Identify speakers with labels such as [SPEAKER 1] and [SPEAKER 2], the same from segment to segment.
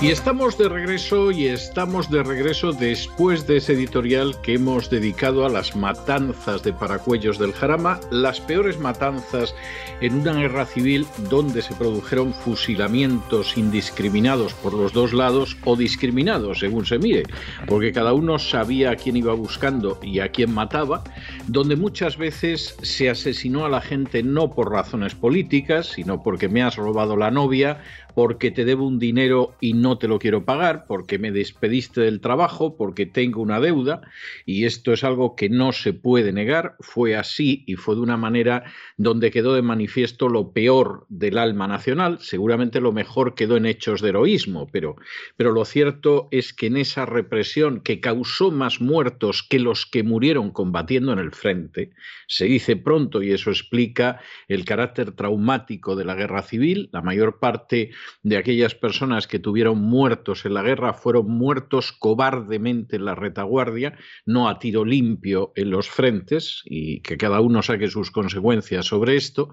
[SPEAKER 1] Y estamos de regreso y estamos de regreso después de ese editorial que hemos dedicado a las matanzas de Paracuellos del Jarama, las peores matanzas en una guerra civil donde se produjeron fusilamientos indiscriminados por los dos lados o discriminados según se mire, porque cada uno sabía a quién iba buscando y a quién mataba, donde muchas veces se asesinó a la gente no por razones políticas, sino porque me has robado la novia porque te debo un dinero y no te lo quiero pagar, porque me despediste del trabajo, porque tengo una deuda, y esto es algo que no se puede negar, fue así y fue de una manera donde quedó de manifiesto lo peor del alma nacional, seguramente lo mejor quedó en hechos de heroísmo, pero, pero lo cierto es que en esa represión que causó más muertos que los que murieron combatiendo en el frente, se dice pronto, y eso explica el carácter traumático de la guerra civil, la mayor parte de aquellas personas que tuvieron muertos en la guerra fueron muertos cobardemente en la retaguardia, no a tiro limpio en los frentes y que cada uno saque sus consecuencias sobre esto.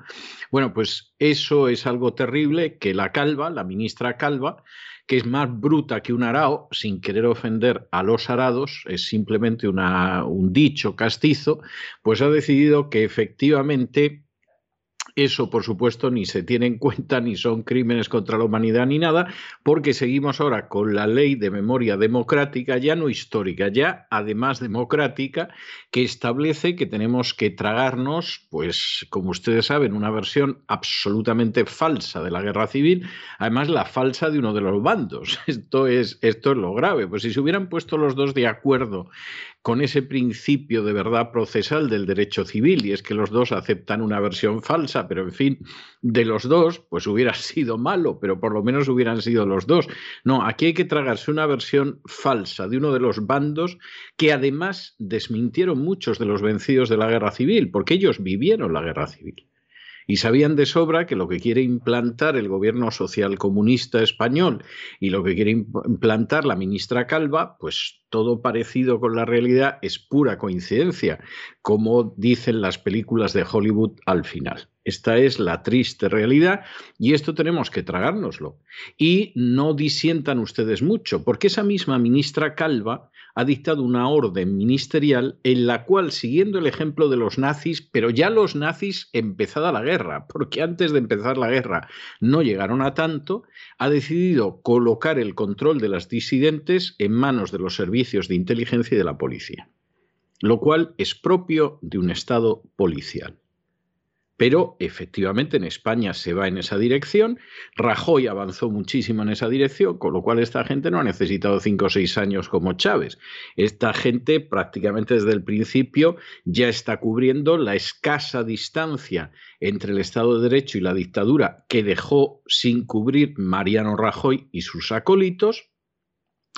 [SPEAKER 1] Bueno, pues eso es algo terrible que la Calva, la ministra Calva, que es más bruta que un arao, sin querer ofender a los arados, es simplemente un dicho castizo, pues ha decidido que efectivamente eso, por supuesto, ni se tiene en cuenta, ni son crímenes contra la humanidad, ni nada, porque seguimos ahora con la ley de memoria democrática, ya no histórica, ya además democrática, que establece que tenemos que tragarnos, pues, como ustedes saben, una versión absolutamente falsa de la guerra civil, además la falsa de uno de los bandos. Esto es, esto es lo grave. Pues si se hubieran puesto los dos de acuerdo con ese principio de verdad procesal del derecho civil, y es que los dos aceptan una versión falsa, pero en fin, de los dos, pues hubiera sido malo, pero por lo menos hubieran sido los dos. No, aquí hay que tragarse una versión falsa de uno de los bandos que además desmintieron muchos de los vencidos de la guerra civil, porque ellos vivieron la guerra civil y sabían de sobra que lo que quiere implantar el gobierno social comunista español y lo que quiere implantar la ministra Calva, pues todo parecido con la realidad es pura coincidencia, como dicen las películas de Hollywood al final. Esta es la triste realidad y esto tenemos que tragárnoslo. Y no disientan ustedes mucho, porque esa misma ministra Calva ha dictado una orden ministerial en la cual, siguiendo el ejemplo de los nazis, pero ya los nazis empezada la guerra, porque antes de empezar la guerra no llegaron a tanto, ha decidido colocar el control de las disidentes en manos de los servicios de inteligencia y de la policía, lo cual es propio de un Estado policial. Pero efectivamente en España se va en esa dirección. Rajoy avanzó muchísimo en esa dirección, con lo cual esta gente no ha necesitado cinco o seis años como Chávez. Esta gente prácticamente desde el principio ya está cubriendo la escasa distancia entre el Estado de Derecho y la dictadura que dejó sin cubrir Mariano Rajoy y sus acólitos.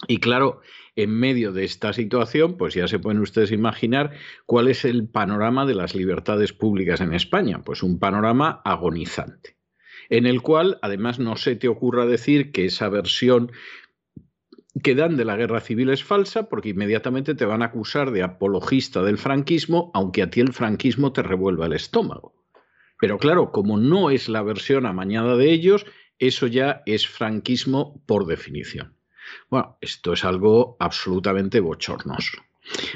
[SPEAKER 1] Y claro, en medio de esta situación, pues ya se pueden ustedes imaginar cuál es el panorama de las libertades públicas en España. Pues un panorama agonizante, en el cual además no se te ocurra decir que esa versión que dan de la guerra civil es falsa porque inmediatamente te van a acusar de apologista del franquismo, aunque a ti el franquismo te revuelva el estómago. Pero claro, como no es la versión amañada de ellos, eso ya es franquismo por definición. Bueno, esto es algo absolutamente bochornoso.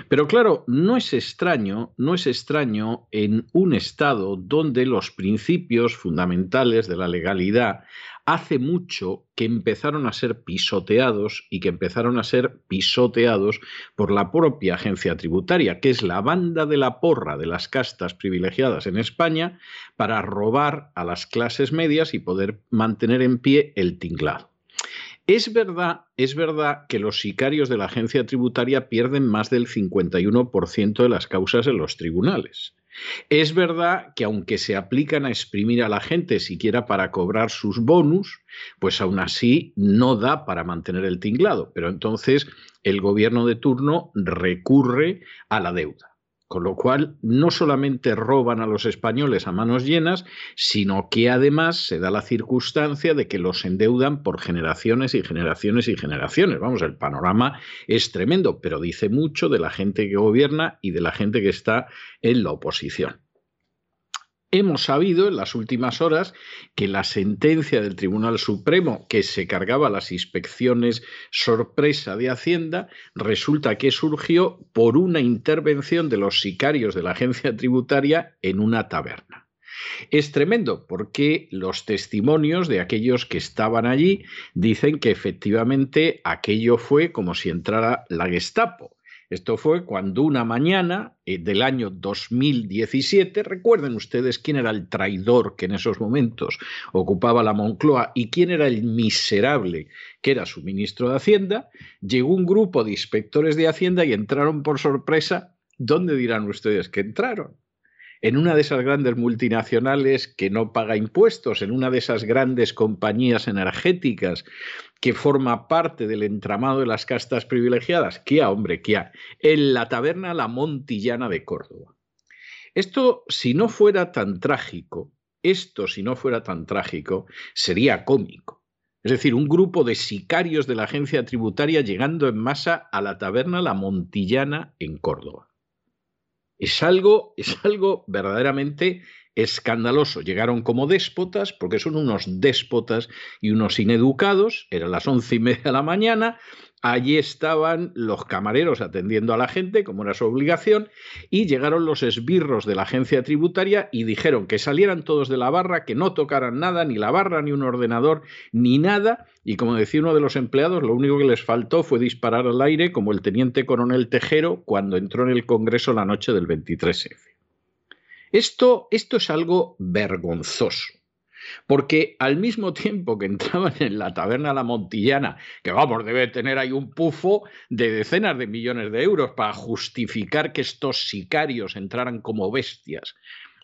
[SPEAKER 1] Pero claro, no es extraño, no es extraño en un estado donde los principios fundamentales de la legalidad hace mucho que empezaron a ser pisoteados y que empezaron a ser pisoteados por la propia agencia tributaria, que es la banda de la porra de las castas privilegiadas en España para robar a las clases medias y poder mantener en pie el tinglado. Es verdad, es verdad que los sicarios de la agencia tributaria pierden más del 51% de las causas en los tribunales. Es verdad que aunque se aplican a exprimir a la gente siquiera para cobrar sus bonus, pues aún así no da para mantener el tinglado. Pero entonces el gobierno de turno recurre a la deuda. Con lo cual, no solamente roban a los españoles a manos llenas, sino que además se da la circunstancia de que los endeudan por generaciones y generaciones y generaciones. Vamos, el panorama es tremendo, pero dice mucho de la gente que gobierna y de la gente que está en la oposición. Hemos sabido en las últimas horas que la sentencia del Tribunal Supremo que se cargaba las inspecciones sorpresa de Hacienda resulta que surgió por una intervención de los sicarios de la agencia tributaria en una taberna. Es tremendo porque los testimonios de aquellos que estaban allí dicen que efectivamente aquello fue como si entrara la Gestapo esto fue cuando una mañana eh, del año 2017, recuerden ustedes quién era el traidor que en esos momentos ocupaba la Moncloa y quién era el miserable que era su ministro de Hacienda, llegó un grupo de inspectores de Hacienda y entraron por sorpresa. ¿Dónde dirán ustedes que entraron? en una de esas grandes multinacionales que no paga impuestos, en una de esas grandes compañías energéticas que forma parte del entramado de las castas privilegiadas. ¿Qué hombre, qué En la taberna La Montillana de Córdoba. Esto, si no fuera tan trágico, esto, si no fuera tan trágico, sería cómico. Es decir, un grupo de sicarios de la agencia tributaria llegando en masa a la taberna La Montillana en Córdoba. Es algo, es algo verdaderamente escandaloso. Llegaron como déspotas, porque son unos déspotas y unos ineducados, eran las once y media de la mañana, allí estaban los camareros atendiendo a la gente, como era su obligación, y llegaron los esbirros de la agencia tributaria y dijeron que salieran todos de la barra, que no tocaran nada, ni la barra, ni un ordenador, ni nada, y como decía uno de los empleados, lo único que les faltó fue disparar al aire como el teniente coronel Tejero cuando entró en el Congreso la noche del 23F. Esto, esto es algo vergonzoso. Porque al mismo tiempo que entraban en la taberna La Montillana, que vamos, debe tener ahí un pufo de decenas de millones de euros para justificar que estos sicarios entraran como bestias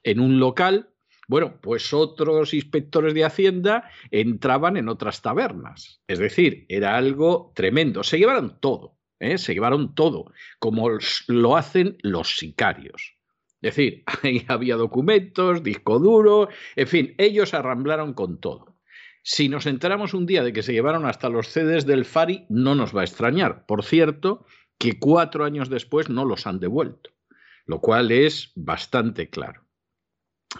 [SPEAKER 1] en un local, bueno, pues otros inspectores de Hacienda entraban en otras tabernas. Es decir, era algo tremendo. Se llevaron todo, ¿eh? se llevaron todo, como lo hacen los sicarios. Es decir, ahí había documentos, disco duro, en fin, ellos arramblaron con todo. Si nos enteramos un día de que se llevaron hasta los CDs del Fari, no nos va a extrañar. Por cierto, que cuatro años después no los han devuelto, lo cual es bastante claro.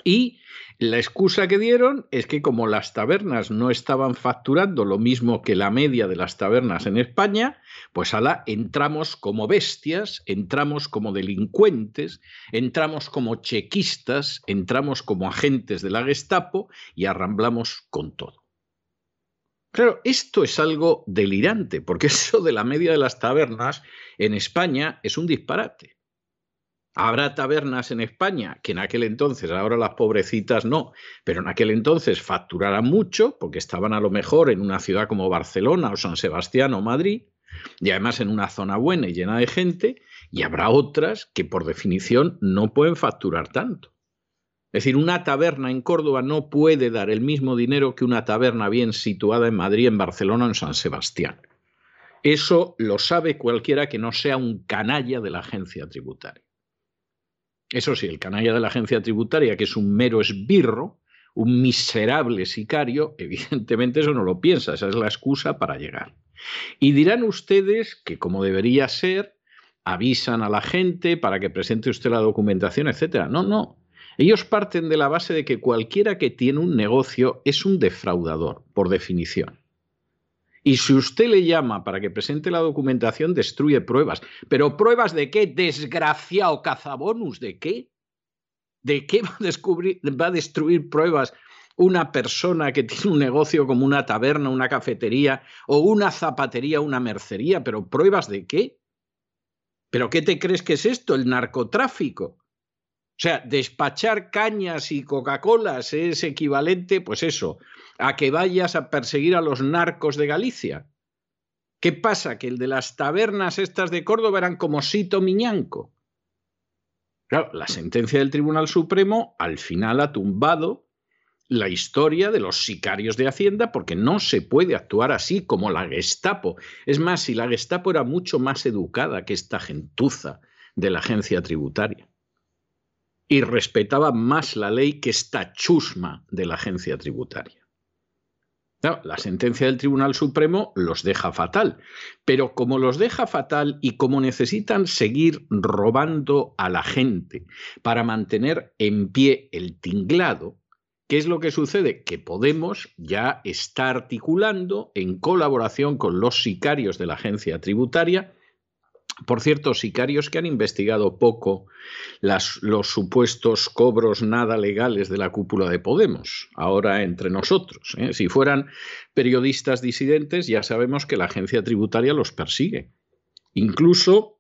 [SPEAKER 1] Y la excusa que dieron es que como las tabernas no estaban facturando lo mismo que la media de las tabernas en España, pues ala, entramos como bestias, entramos como delincuentes, entramos como chequistas, entramos como agentes de la Gestapo y arramblamos con todo. Claro, esto es algo delirante, porque eso de la media de las tabernas en España es un disparate. Habrá tabernas en España que en aquel entonces, ahora las pobrecitas no, pero en aquel entonces facturaran mucho porque estaban a lo mejor en una ciudad como Barcelona o San Sebastián o Madrid y además en una zona buena y llena de gente y habrá otras que por definición no pueden facturar tanto. Es decir, una taberna en Córdoba no puede dar el mismo dinero que una taberna bien situada en Madrid, en Barcelona o en San Sebastián. Eso lo sabe cualquiera que no sea un canalla de la agencia tributaria. Eso sí, el canalla de la agencia tributaria, que es un mero esbirro, un miserable sicario, evidentemente eso no lo piensa, esa es la excusa para llegar. Y dirán ustedes que como debería ser, avisan a la gente para que presente usted la documentación, etcétera. No, no. Ellos parten de la base de que cualquiera que tiene un negocio es un defraudador, por definición. Y si usted le llama para que presente la documentación, destruye pruebas. ¿Pero pruebas de qué? Desgraciado cazabonus, ¿de qué? ¿De qué va a, descubrir, va a destruir pruebas una persona que tiene un negocio como una taberna, una cafetería o una zapatería, una mercería? ¿Pero pruebas de qué? ¿Pero qué te crees que es esto? El narcotráfico. O sea, despachar cañas y Coca-Colas es equivalente, pues eso, a que vayas a perseguir a los narcos de Galicia. ¿Qué pasa? Que el de las tabernas estas de Córdoba eran como Sito Miñanco. Claro, la sentencia del Tribunal Supremo al final ha tumbado la historia de los sicarios de Hacienda porque no se puede actuar así como la Gestapo. Es más, si la Gestapo era mucho más educada que esta gentuza de la agencia tributaria y respetaba más la ley que esta chusma de la agencia tributaria. la sentencia del Tribunal Supremo los deja fatal, pero como los deja fatal y como necesitan seguir robando a la gente para mantener en pie el tinglado, ¿Qué es lo que sucede? Que Podemos ya está articulando en colaboración con los sicarios de la agencia tributaria, por cierto, sicarios que han investigado poco los supuestos cobros nada legales de la cúpula de Podemos, ahora entre nosotros. ¿eh? Si fueran periodistas disidentes, ya sabemos que la agencia tributaria los persigue. Incluso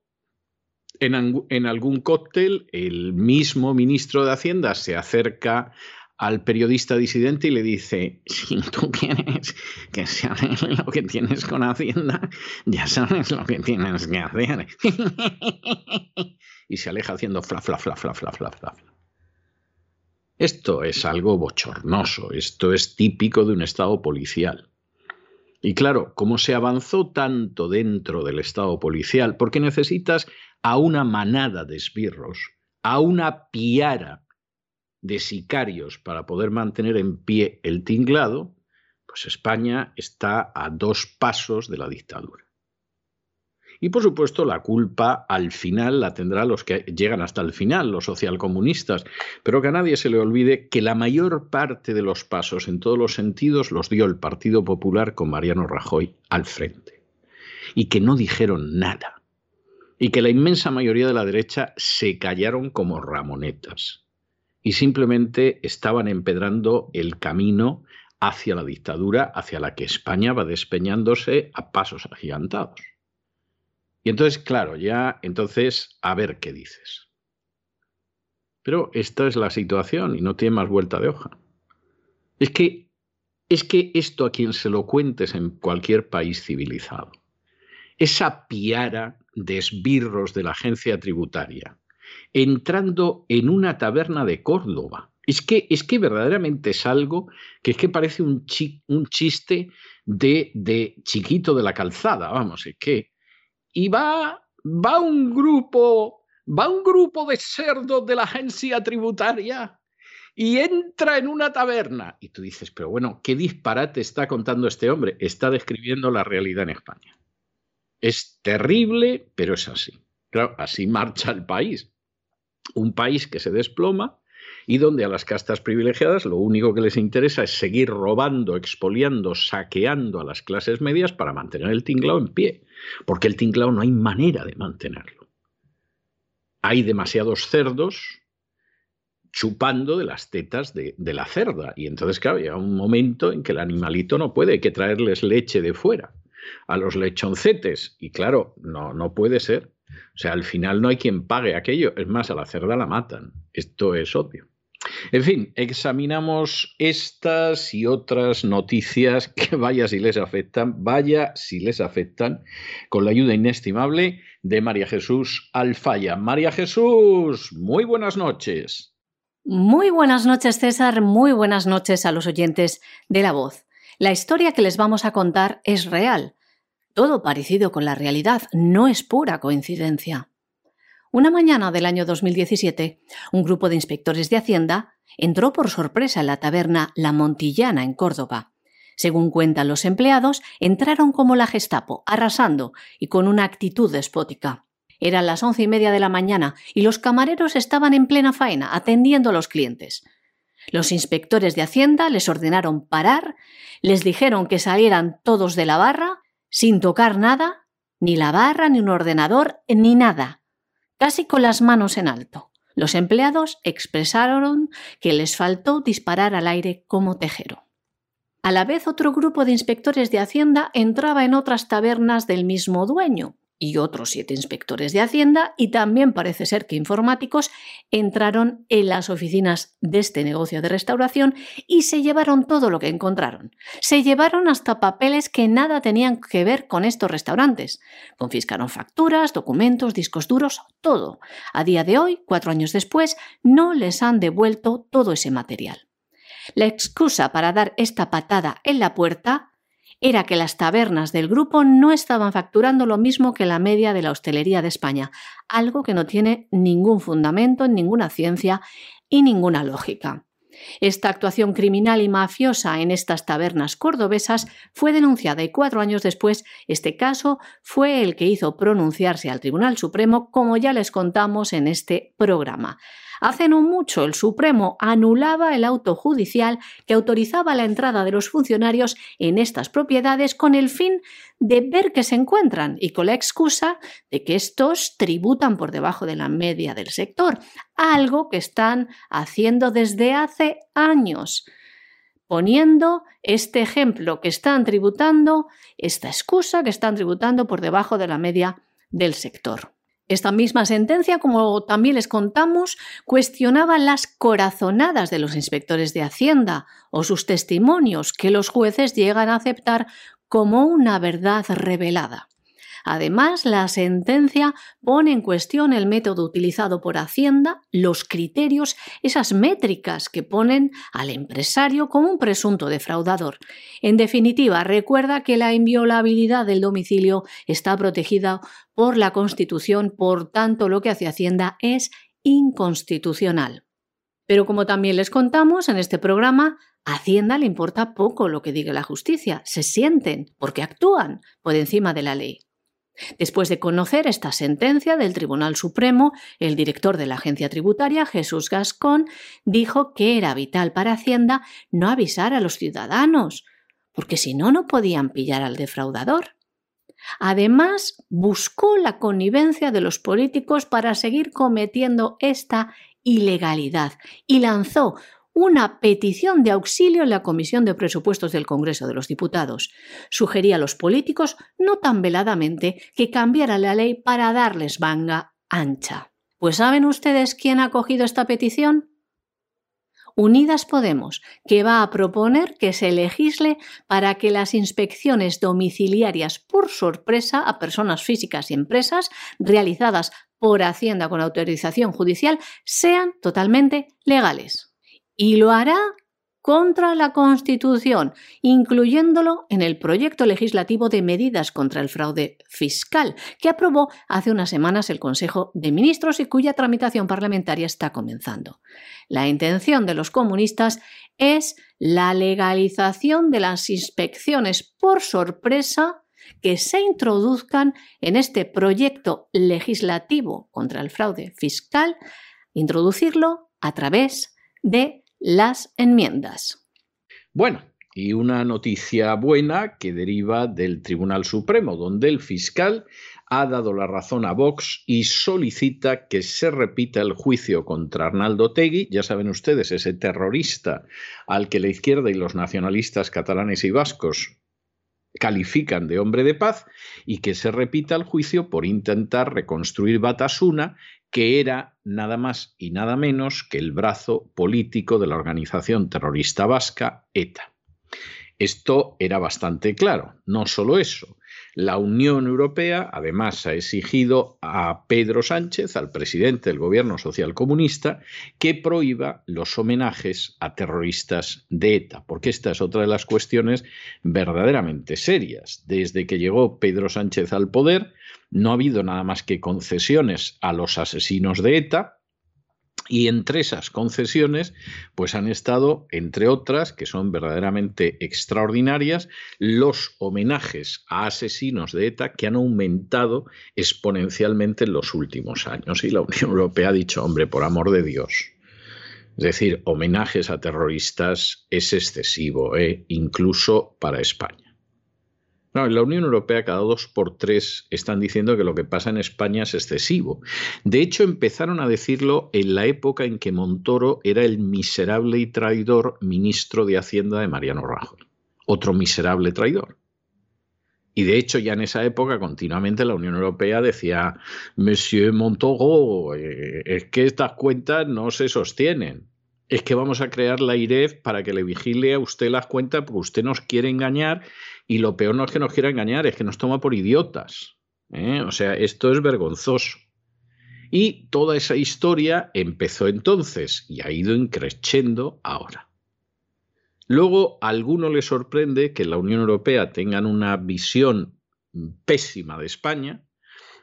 [SPEAKER 1] en, en algún cóctel, el mismo ministro de Hacienda se acerca al periodista disidente y le dice, si tú quieres que se arregle lo que tienes con Hacienda, ya sabes lo que tienes que hacer. y se aleja haciendo fla, fla, fla, fla, fla, fla, fla. Esto es algo bochornoso, esto es típico de un Estado policial. Y claro, como se avanzó tanto dentro del Estado policial, porque necesitas a una manada de esbirros, a una piara de sicarios para poder mantener en pie el tinglado, pues España está a dos pasos de la dictadura. Y por supuesto la culpa al final la tendrá los que llegan hasta el final, los socialcomunistas, pero que a nadie se le olvide que la mayor parte de los pasos en todos los sentidos los dio el Partido Popular con Mariano Rajoy al frente. Y que no dijeron nada. Y que la inmensa mayoría de la derecha se callaron como ramonetas y simplemente estaban empedrando el camino hacia la dictadura, hacia la que España va despeñándose a pasos agigantados. Y entonces, claro, ya entonces, a ver qué dices. Pero esta es la situación y no tiene más vuelta de hoja. Es que, es que esto a quien se lo cuentes en cualquier país civilizado, esa piara de esbirros de la agencia tributaria, entrando en una taberna de Córdoba. Es que, es que verdaderamente es algo que es que parece un, chiste de, de, chiquito de la calzada, vamos, es que... Y va, va un grupo, va un grupo de cerdos de la agencia tributaria y entra en una taberna. Y tú dices, pero bueno, ¿qué disparate está contando este hombre? Está describiendo la realidad en España. Es terrible, pero es así. Claro, así marcha el país un país que se desploma y donde a las castas privilegiadas lo único que les interesa es seguir robando, expoliando, saqueando a las clases medias para mantener el tinglao en pie, porque el tinglao no hay manera de mantenerlo. Hay demasiados cerdos chupando de las tetas de, la cerda y entonces claro, llega un momento en que el animalito no puede, hay que traerles leche de fuera a los lechoncetes y claro, no, no puede ser. O sea, al final no hay quien pague aquello. Es más, a la cerda la matan. Esto es obvio. En fin, examinamos estas y otras noticias que vaya si les afectan, vaya si les afectan, con la ayuda inestimable de María Jesús Alfaya. María Jesús, muy buenas noches.
[SPEAKER 2] Muy buenas noches, César. Muy buenas noches a los oyentes de La Voz. La historia que les vamos a contar es real todo parecido con la realidad, no es pura coincidencia. Una mañana del año 2017, un grupo de inspectores de Hacienda entró por sorpresa en la taberna La Montillana en Córdoba. Según cuentan los empleados, entraron como la Gestapo, arrasando y con una actitud despótica. Eran las once y media de la mañana y los camareros estaban en plena faena, atendiendo a los clientes. Los inspectores de Hacienda les ordenaron parar, les dijeron que salieran todos de la barra sin tocar nada, ni la barra, ni un ordenador, ni nada, casi con las manos en alto. Los empleados expresaron que les faltó disparar al aire como tejero. A la vez otro grupo de inspectores de Hacienda entraba en otras tabernas del mismo dueño. Y otros siete inspectores de Hacienda y también parece ser que informáticos entraron en las oficinas de este negocio de restauración y se llevaron todo lo que encontraron. Se llevaron hasta papeles que nada tenían que ver con estos restaurantes. Confiscaron facturas, documentos, discos duros, todo. A día de hoy, cuatro años después, no les han devuelto todo ese material. La excusa para dar esta patada en la puerta era que las tabernas del grupo no estaban facturando lo mismo que la media de la hostelería de España, algo que no tiene ningún fundamento, ninguna ciencia y ninguna lógica. Esta actuación criminal y mafiosa en estas tabernas cordobesas fue denunciada y cuatro años después este caso fue el que hizo pronunciarse al Tribunal Supremo, como ya les contamos en este programa. Hace no mucho el Supremo anulaba el auto judicial que autorizaba la entrada de los funcionarios en estas propiedades con el fin de ver que se encuentran y con la excusa de que estos tributan por debajo de la media del sector, algo que están haciendo desde hace años poniendo este ejemplo que están tributando, esta excusa que están tributando por debajo de la media del sector. Esta misma sentencia, como también les contamos, cuestionaba las corazonadas de los inspectores de Hacienda o sus testimonios que los jueces llegan a aceptar como una verdad revelada. Además, la sentencia pone en cuestión el método utilizado por Hacienda, los criterios, esas métricas que ponen al empresario como un presunto defraudador. En definitiva, recuerda que la inviolabilidad del domicilio está protegida por la Constitución, por tanto lo que hace Hacienda es inconstitucional. Pero como también les contamos en este programa, a Hacienda le importa poco lo que diga la justicia, se sienten, porque actúan por encima de la ley. Después de conocer esta sentencia del Tribunal Supremo, el director de la agencia tributaria, Jesús Gascón, dijo que era vital para Hacienda no avisar a los ciudadanos, porque si no, no podían pillar al defraudador. Además, buscó la connivencia de los políticos para seguir cometiendo esta ilegalidad y lanzó una petición de auxilio en la Comisión de Presupuestos del Congreso de los Diputados. Sugería a los políticos, no tan veladamente, que cambiara la ley para darles manga ancha. Pues ¿saben ustedes quién ha cogido esta petición? Unidas Podemos, que va a proponer que se legisle para que las inspecciones domiciliarias por sorpresa a personas físicas y empresas realizadas por Hacienda con autorización judicial sean totalmente legales y lo hará contra la Constitución, incluyéndolo en el proyecto legislativo de medidas contra el fraude fiscal, que aprobó hace unas semanas el Consejo de Ministros y cuya tramitación parlamentaria está comenzando. La intención de los comunistas es la legalización de las inspecciones por sorpresa que se introduzcan en este proyecto legislativo contra el fraude fiscal, introducirlo a través de las enmiendas.
[SPEAKER 1] Bueno, y una noticia buena que deriva del Tribunal Supremo, donde el fiscal ha dado la razón a Vox y solicita que se repita el juicio contra Arnaldo Tegui, ya saben ustedes, ese terrorista al que la izquierda y los nacionalistas catalanes y vascos califican de hombre de paz, y que se repita el juicio por intentar reconstruir Batasuna que era nada más y nada menos que el brazo político de la organización terrorista vasca ETA. Esto era bastante claro. No solo eso, la Unión Europea además ha exigido a Pedro Sánchez, al presidente del gobierno social comunista, que prohíba los homenajes a terroristas de ETA, porque esta es otra de las cuestiones verdaderamente serias. Desde que llegó Pedro Sánchez al poder, no ha habido nada más que concesiones a los asesinos de ETA, y entre esas concesiones, pues han estado, entre otras, que son verdaderamente extraordinarias, los homenajes a asesinos de ETA que han aumentado exponencialmente en los últimos años. Y la Unión Europea ha dicho, hombre, por amor de Dios. Es decir, homenajes a terroristas es excesivo, ¿eh? incluso para España en la Unión Europea cada dos por tres están diciendo que lo que pasa en España es excesivo. De hecho, empezaron a decirlo en la época en que Montoro era el miserable y traidor ministro de Hacienda de Mariano Rajoy. Otro miserable traidor. Y de hecho, ya en esa época, continuamente la Unión Europea decía, Monsieur Montoro, eh, es que estas cuentas no se sostienen. Es que vamos a crear la IREF para que le vigile a usted las cuentas porque usted nos quiere engañar y lo peor no es que nos quiera engañar, es que nos toma por idiotas. ¿eh? O sea, esto es vergonzoso. Y toda esa historia empezó entonces y ha ido increciendo ahora. Luego, a alguno le sorprende que la Unión Europea tengan una visión pésima de España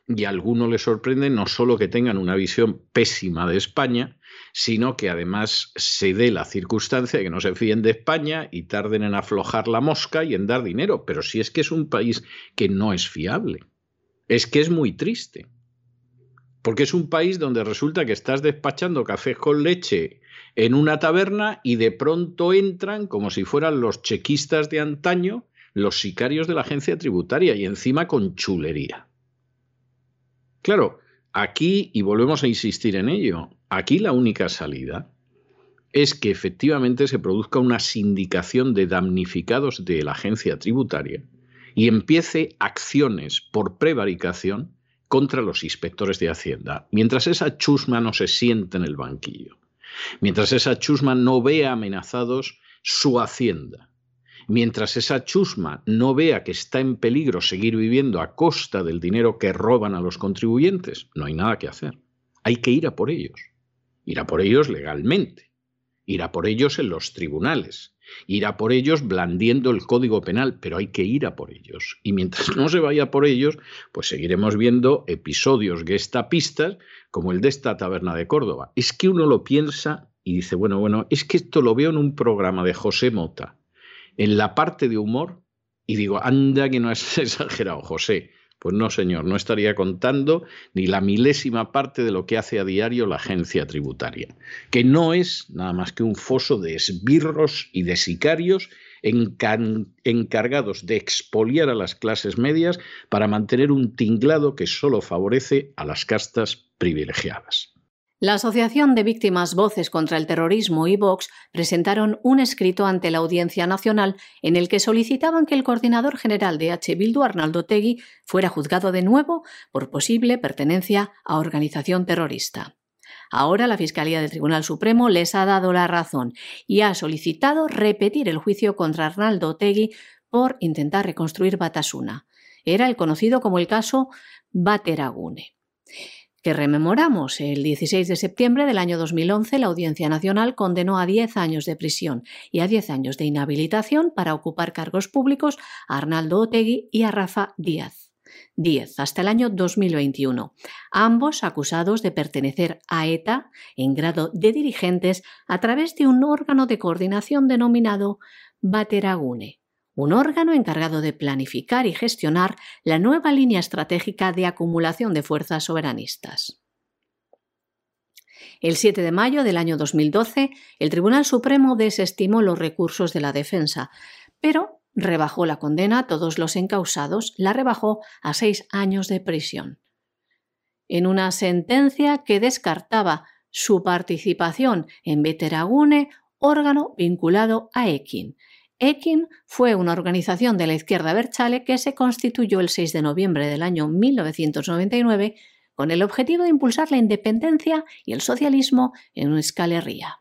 [SPEAKER 1] y a alguno le sorprende no solo que tengan una visión pésima de España, sino que además se dé la circunstancia de que no se fíen de España y tarden en aflojar la mosca y en dar dinero. Pero si es que es un país que no es fiable, es que es muy triste. Porque es un país donde resulta que estás despachando cafés con leche en una taberna y de pronto entran como si fueran los chequistas de antaño, los sicarios de la agencia tributaria y encima con chulería. Claro, aquí, y volvemos a insistir en ello, aquí la única salida es que efectivamente se produzca una sindicación de damnificados de la agencia tributaria y empiece acciones por prevaricación contra los inspectores de Hacienda, mientras esa chusma no se siente en el banquillo. Mientras esa chusma no vea amenazados su hacienda, mientras esa chusma no vea que está en peligro seguir viviendo a costa del dinero que roban a los contribuyentes, no hay nada que hacer. Hay que ir a por ellos. Ir a por ellos legalmente. Ir a por ellos en los tribunales ir a por ellos blandiendo el código penal, pero hay que ir a por ellos. Y mientras no se vaya por ellos, pues seguiremos viendo episodios gestapistas como el de esta taberna de Córdoba. Es que uno lo piensa y dice, bueno, bueno, es que esto lo veo en un programa de José Mota, en la parte de humor, y digo, anda que no es exagerado, José. Pues no, señor, no estaría contando ni la milésima parte de lo que hace a diario la agencia tributaria, que no es nada más que un foso de esbirros y de sicarios encargados de expoliar a las clases medias para mantener un tinglado que solo favorece a las castas privilegiadas.
[SPEAKER 2] La Asociación de Víctimas Voces contra el Terrorismo y Vox presentaron un escrito ante la Audiencia Nacional en el que solicitaban que el coordinador general de H. Bildu, Arnaldo Tegui, fuera juzgado de nuevo por posible pertenencia a organización terrorista. Ahora la Fiscalía del Tribunal Supremo les ha dado la razón y ha solicitado repetir el juicio contra Arnaldo Tegui por intentar reconstruir Batasuna. Era el conocido como el caso Bateragune que rememoramos. El 16 de septiembre del año 2011, la Audiencia Nacional condenó a 10 años de prisión y a 10 años de inhabilitación para ocupar cargos públicos a Arnaldo Otegui y a Rafa Díaz. 10 hasta el año 2021, ambos acusados de pertenecer a ETA en grado de dirigentes a través de un órgano de coordinación denominado Bateragune un órgano encargado de planificar y gestionar la nueva línea estratégica de acumulación de fuerzas soberanistas. El 7 de mayo del año 2012, el Tribunal Supremo desestimó los recursos de la defensa, pero rebajó la condena a todos los encausados, la rebajó a seis años de prisión. En una sentencia que descartaba su participación en Veteragune, órgano vinculado a Ekin, Ekin fue una organización de la izquierda Berchale que se constituyó el 6 de noviembre del año 1999 con el objetivo de impulsar la independencia y el socialismo en Euskal Herria.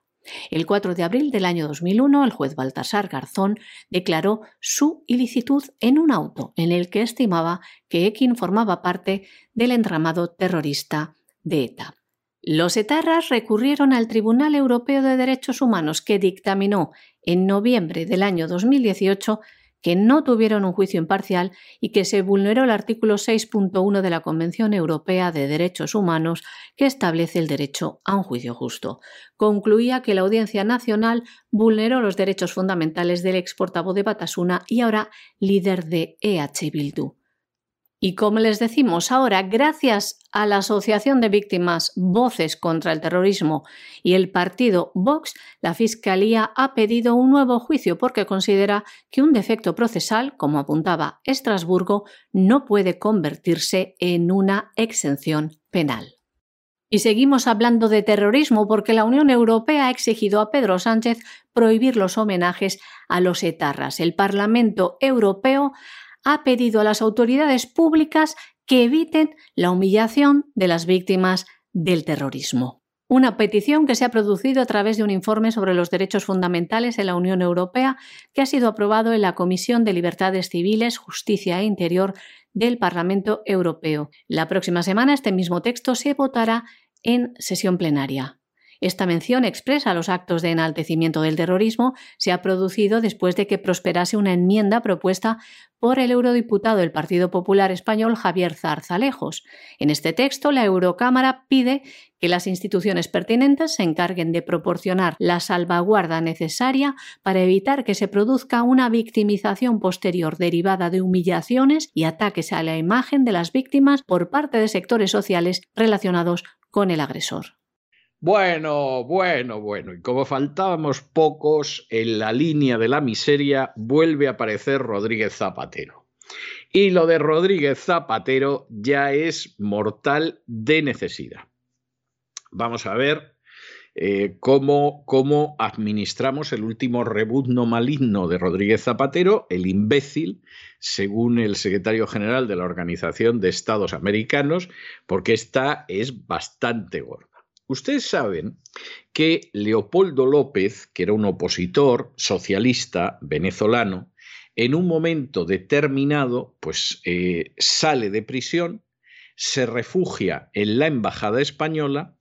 [SPEAKER 2] El 4 de abril del año 2001, el juez Baltasar Garzón declaró su ilicitud en un auto en el que estimaba que Ekin formaba parte del entramado terrorista de ETA. Los etarras recurrieron al Tribunal Europeo de Derechos Humanos que dictaminó en noviembre del año 2018 que no tuvieron un juicio imparcial y que se vulneró el artículo 6.1 de la Convención Europea de Derechos Humanos que establece el derecho a un juicio justo. Concluía que la Audiencia Nacional vulneró los derechos fundamentales del ex portavoz de Batasuna y ahora líder de EH Bildu. Y como les decimos ahora, gracias a la Asociación de Víctimas Voces contra el Terrorismo y el partido Vox, la Fiscalía ha pedido un nuevo juicio porque considera que un defecto procesal, como apuntaba Estrasburgo, no puede convertirse en una exención penal. Y seguimos hablando de terrorismo porque la Unión Europea ha exigido a Pedro Sánchez prohibir los homenajes a los etarras. El Parlamento Europeo ha pedido a las autoridades públicas que eviten la humillación de las víctimas del terrorismo. Una petición que se ha producido a través de un informe sobre los derechos fundamentales en la Unión Europea que ha sido aprobado en la Comisión de Libertades Civiles, Justicia e Interior del Parlamento Europeo. La próxima semana este mismo texto se votará en sesión plenaria. Esta mención expresa los actos de enaltecimiento del terrorismo se ha producido después de que prosperase una enmienda propuesta por el eurodiputado del Partido Popular Español Javier Zarzalejos. En este texto, la Eurocámara pide que las instituciones pertinentes se encarguen de proporcionar la salvaguarda necesaria para evitar que se produzca una victimización posterior derivada de humillaciones y ataques a la imagen de las víctimas por parte de sectores sociales relacionados con el agresor.
[SPEAKER 1] Bueno, bueno, bueno, y como faltábamos pocos, en la línea de la miseria vuelve a aparecer Rodríguez Zapatero. Y lo de Rodríguez Zapatero ya es mortal de necesidad. Vamos a ver eh, cómo, cómo, administramos el último rebuzno maligno de Rodríguez Zapatero, el imbécil, según el secretario general de la Organización de Estados Americanos, porque esta es bastante gorda. Ustedes saben que Leopoldo López, que era un opositor socialista venezolano, en un momento determinado, pues eh, sale de prisión, se refugia en la embajada española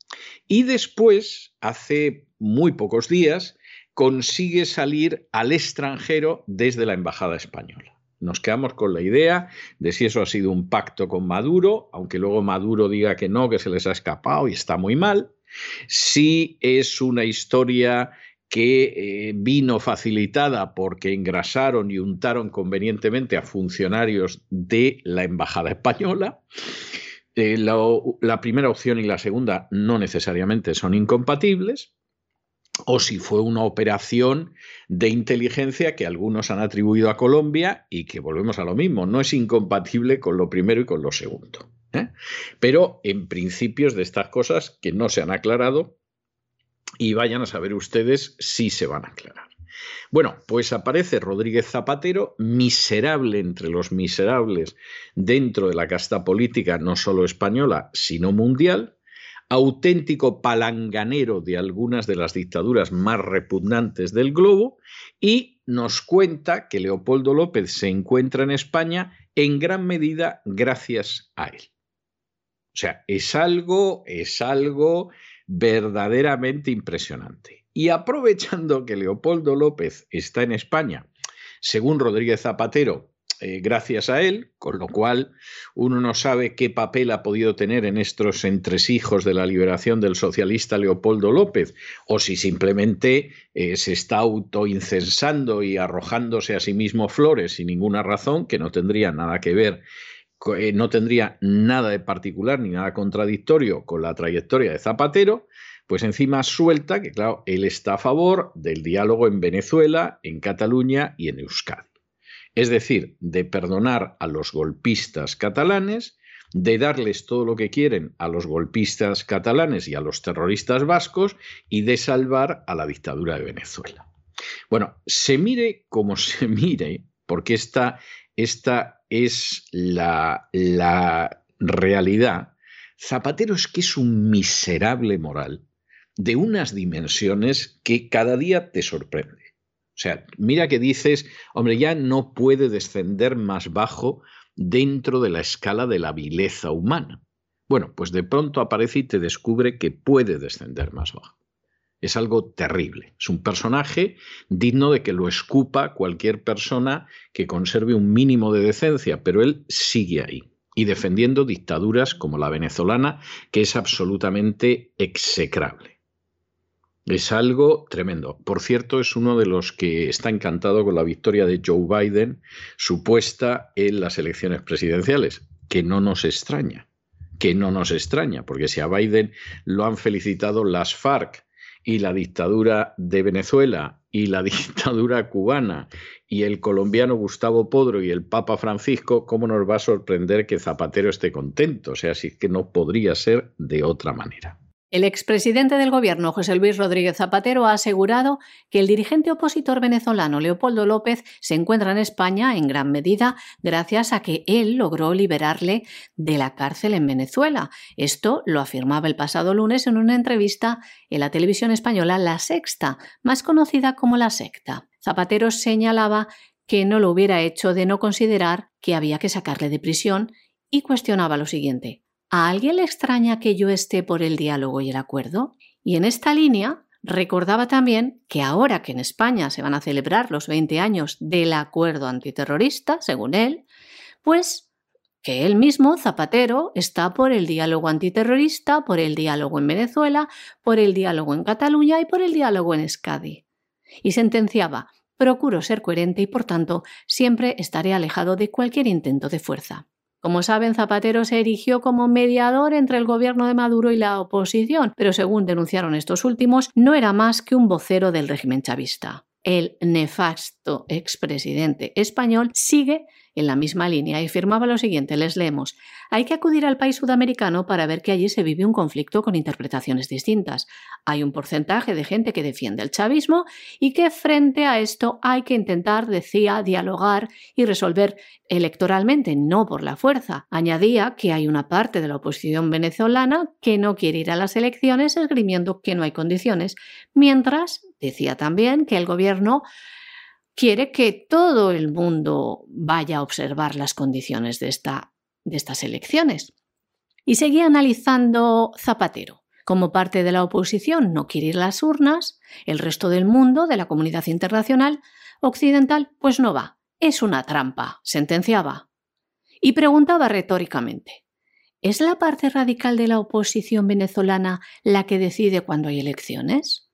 [SPEAKER 1] y después, hace muy pocos días, consigue salir al extranjero desde la embajada española. Nos quedamos con la idea de si eso ha sido un pacto con Maduro, aunque luego Maduro diga que no, que se les ha escapado y está muy mal. Si es una historia que eh, vino facilitada porque engrasaron y untaron convenientemente a funcionarios de la Embajada Española. Eh, la primera opción y la segunda no necesariamente son incompatibles o si fue una operación de inteligencia que algunos han atribuido a Colombia y que volvemos a lo mismo, no es incompatible con lo primero y con lo segundo. ¿eh? Pero en principios de estas cosas que no se han aclarado y vayan a saber ustedes si se van a aclarar. Bueno, pues aparece Rodríguez Zapatero, miserable entre los miserables dentro de la casta política no solo española, sino mundial, auténtico palanganero de algunas de las dictaduras más repugnantes del globo, y nos cuenta que Leopoldo López se encuentra en España en gran medida gracias a él. O sea, es algo, es algo verdaderamente impresionante. Y aprovechando que Leopoldo López está en España, según Rodríguez Zapatero, eh, gracias a él, con lo cual uno no sabe qué papel ha podido tener en estos entresijos de la liberación del socialista Leopoldo López, o si simplemente eh, se está autoincensando y arrojándose a sí mismo flores sin ninguna razón, que no tendría nada que ver eh, no tendría nada de particular ni nada contradictorio con la trayectoria de Zapatero, pues encima suelta que, claro, él está a favor del diálogo en Venezuela, en Cataluña y en Euskadi es decir, de perdonar a los golpistas catalanes, de darles todo lo que quieren a los golpistas catalanes y a los terroristas vascos y de salvar a la dictadura de Venezuela. Bueno, se mire como se mire, porque esta, esta es la, la realidad, Zapatero es que es un miserable moral de unas dimensiones que cada día te sorprende. O sea, mira que dices, hombre, ya no puede descender más bajo dentro de la escala de la vileza humana. Bueno, pues de pronto aparece y te descubre que puede descender más bajo. Es algo terrible. Es un personaje digno de que lo escupa cualquier persona que conserve un mínimo de decencia, pero él sigue ahí y defendiendo dictaduras como la venezolana, que es absolutamente execrable. Es algo tremendo. Por cierto, es uno de los que está encantado con la victoria de Joe Biden supuesta en las elecciones presidenciales, que no nos extraña, que no nos extraña, porque si a Biden lo han felicitado las FARC y la dictadura de Venezuela y la dictadura cubana y el colombiano Gustavo Podro y el Papa Francisco, ¿cómo nos va a sorprender que Zapatero esté contento? O sea, es que no podría ser de otra manera.
[SPEAKER 2] El expresidente del gobierno, José Luis Rodríguez Zapatero, ha asegurado que el dirigente opositor venezolano Leopoldo López se encuentra en España en gran medida gracias a que él logró liberarle de la cárcel en Venezuela. Esto lo afirmaba el pasado lunes en una entrevista en la televisión española La Sexta, más conocida como La Secta. Zapatero señalaba que no lo hubiera hecho de no considerar que había que sacarle de prisión y cuestionaba lo siguiente. ¿A alguien le extraña que yo esté por el diálogo y el acuerdo? Y en esta línea recordaba también que ahora que en España se van a celebrar los 20 años del acuerdo antiterrorista, según él, pues que él mismo, Zapatero, está por el diálogo antiterrorista, por el diálogo en Venezuela, por el diálogo en Cataluña y por el diálogo en Escadi. Y sentenciaba, procuro ser coherente y por tanto siempre estaré alejado de cualquier intento de fuerza. Como saben, Zapatero se erigió como mediador entre el gobierno de Maduro y la oposición, pero según denunciaron estos últimos, no era más que un vocero del régimen chavista. El nefasto expresidente español sigue en la misma línea y firmaba lo siguiente, les leemos, hay que acudir al país sudamericano para ver que allí se vive un conflicto con interpretaciones distintas. Hay un porcentaje de gente que defiende el chavismo y que frente a esto hay que intentar, decía, dialogar y resolver electoralmente, no por la fuerza. Añadía que hay una parte de la oposición venezolana que no quiere ir a las elecciones esgrimiendo que no hay condiciones, mientras decía también que el gobierno quiere que todo el mundo vaya a observar las condiciones de, esta, de estas elecciones. Y seguía analizando Zapatero. Como parte de la oposición no quiere ir a las urnas, el resto del mundo, de la comunidad internacional occidental, pues no va. Es una trampa, sentenciaba. Y preguntaba retóricamente, ¿es la parte radical de la oposición venezolana la que decide cuando hay elecciones?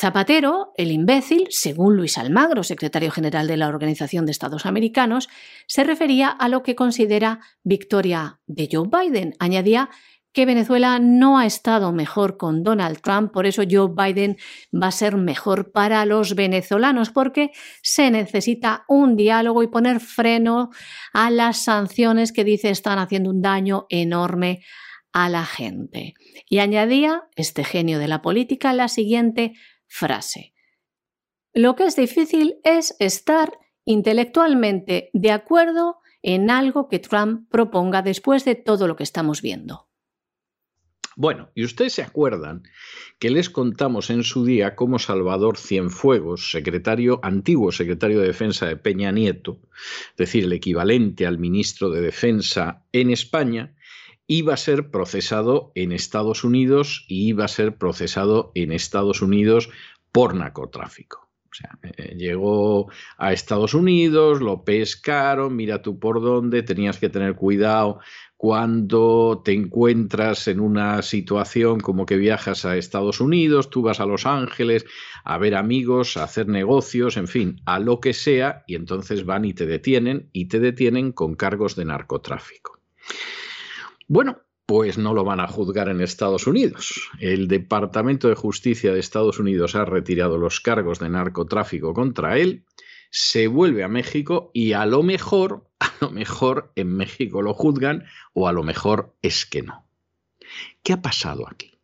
[SPEAKER 2] Zapatero, el imbécil, según Luis Almagro, secretario general de la Organización de Estados Americanos, se refería a lo que considera victoria de Joe Biden. Añadía que Venezuela no ha estado mejor con Donald Trump, por eso Joe Biden va a ser mejor para los venezolanos, porque se necesita un diálogo y poner freno a las sanciones que dice están haciendo un daño enorme a la gente. Y añadía, este genio de la política, la siguiente frase. Lo que es difícil es estar intelectualmente de acuerdo en algo que Trump proponga después de todo lo que estamos viendo.
[SPEAKER 1] Bueno, y ustedes se acuerdan que les contamos en su día cómo Salvador Cienfuegos, secretario, antiguo secretario de Defensa de Peña Nieto, es decir, el equivalente al ministro de Defensa en España, iba a ser procesado en Estados Unidos y iba a ser procesado en Estados Unidos por narcotráfico. O sea, eh, llegó a Estados Unidos, lo pescaron, mira tú por dónde, tenías que tener cuidado cuando te encuentras en una situación como que viajas a Estados Unidos, tú vas a Los Ángeles a ver amigos, a hacer negocios, en fin, a lo que sea, y entonces van y te detienen y te detienen con cargos de narcotráfico. Bueno, pues no lo van a juzgar en Estados Unidos. El Departamento de Justicia de Estados Unidos ha retirado los cargos de narcotráfico contra él, se vuelve a México y a lo mejor, a lo mejor en México lo juzgan o a lo mejor es que no. ¿Qué ha pasado aquí?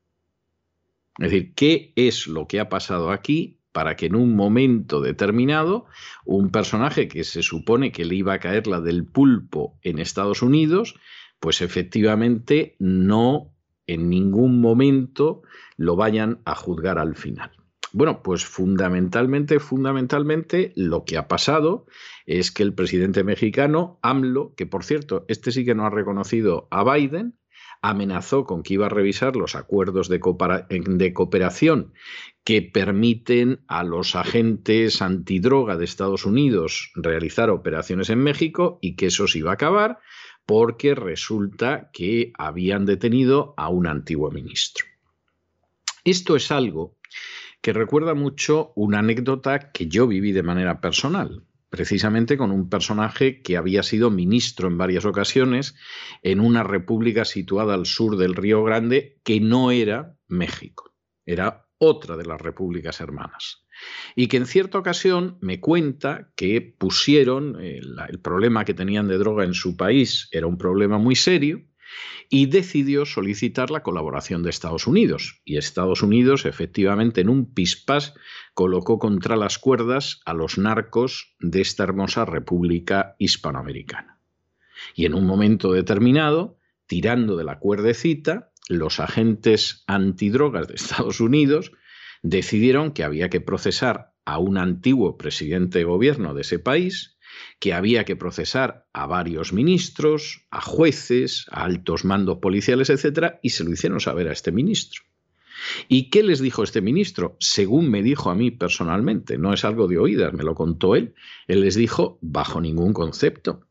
[SPEAKER 1] Es decir, ¿qué es lo que ha pasado aquí para que en un momento determinado un personaje que se supone que le iba a caer la del pulpo en Estados Unidos, pues efectivamente no en ningún momento lo vayan a juzgar al final. Bueno, pues fundamentalmente, fundamentalmente lo que ha pasado es que el presidente mexicano, AMLO, que por cierto, este sí que no ha reconocido a Biden, amenazó con que iba a revisar los acuerdos de, cooperación que permiten a los agentes antidroga de Estados Unidos realizar operaciones en México y que eso se iba a acabar porque resulta que habían detenido a un antiguo ministro. Esto es algo que recuerda mucho una anécdota que yo viví de manera personal, precisamente con un personaje que había sido ministro en varias ocasiones en una república situada al sur del Río Grande que no era México, era otra de las repúblicas hermanas y que en cierta ocasión me cuenta que pusieron el, problema que tenían de droga en su país era un problema muy serio y decidió solicitar la colaboración de Estados Unidos. Y Estados Unidos, efectivamente, en un pispás, colocó contra las cuerdas a los narcos de esta hermosa república hispanoamericana. Y en un momento determinado, tirando de la cuerdecita, los agentes antidrogas de Estados Unidos decidieron que había que procesar a un antiguo presidente de gobierno de ese país, que había que procesar a varios ministros, a jueces, a altos mandos policiales, etc., y se lo hicieron saber a este ministro. ¿Y qué les dijo este ministro? Según me dijo a mí personalmente, no es algo de oídas, me lo contó él, él les dijo, bajo ningún concepto.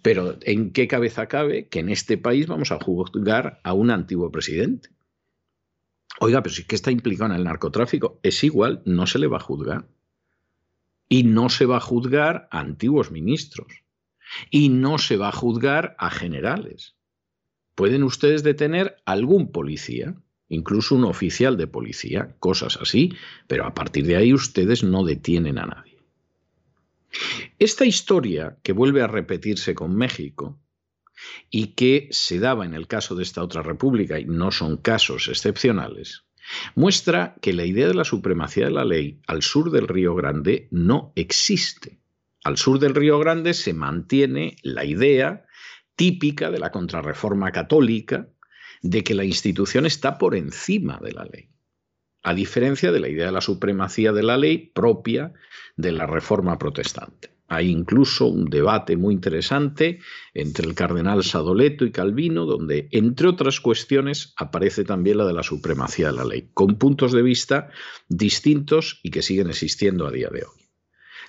[SPEAKER 1] Pero ¿en qué cabeza cabe que en este país vamos a juzgar a un antiguo presidente? Oiga, pero si que está implicado en el narcotráfico, es igual, no se le va a juzgar. Y no se va a juzgar a antiguos ministros. Y no se va a juzgar a generales. Pueden ustedes detener algún policía, incluso un oficial de policía, cosas así, pero a partir de ahí ustedes no detienen a nadie. Esta historia, que vuelve a repetirse con México, y que se daba en el caso de esta otra república, y no son casos excepcionales, muestra que la idea de la supremacía de la ley al sur del Río Grande no existe. Al sur del Río Grande se mantiene la idea típica de la contrarreforma católica de que la institución está por encima de la ley a diferencia de la idea de la supremacía de la ley propia de la reforma protestante. Hay incluso un debate muy interesante entre el cardenal Sadoleto y Calvino, donde, entre otras cuestiones, aparece también la de la supremacía de la ley, con puntos de vista distintos y que siguen existiendo a día de hoy.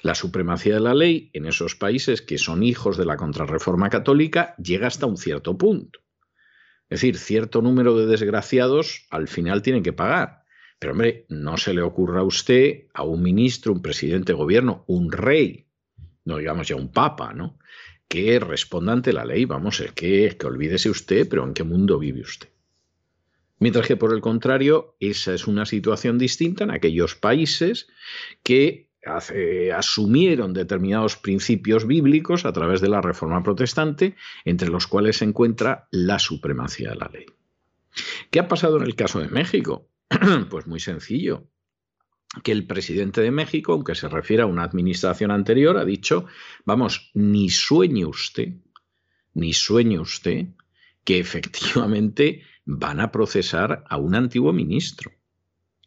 [SPEAKER 1] La supremacía de la ley en esos países que son hijos de la contrarreforma católica llega hasta un cierto punto. Es decir, cierto número de desgraciados al final tienen que pagar pero hombre, no se le ocurra a usted, a un ministro, un presidente de gobierno, un rey, no digamos ya un papa, ¿no? Que responda ante la ley, vamos, es que, que olvídese usted, pero ¿en qué mundo vive usted? Mientras que por el contrario, esa es una situación distinta en aquellos países que asumieron determinados principios bíblicos a través de la reforma protestante, entre los cuales se encuentra la supremacía de la ley. ¿Qué ha pasado en el caso de México? Pues muy sencillo que el presidente de México, aunque se refiere a una administración anterior, ha dicho, vamos, ni sueñe usted, ni sueñe usted que efectivamente van a procesar a un antiguo ministro.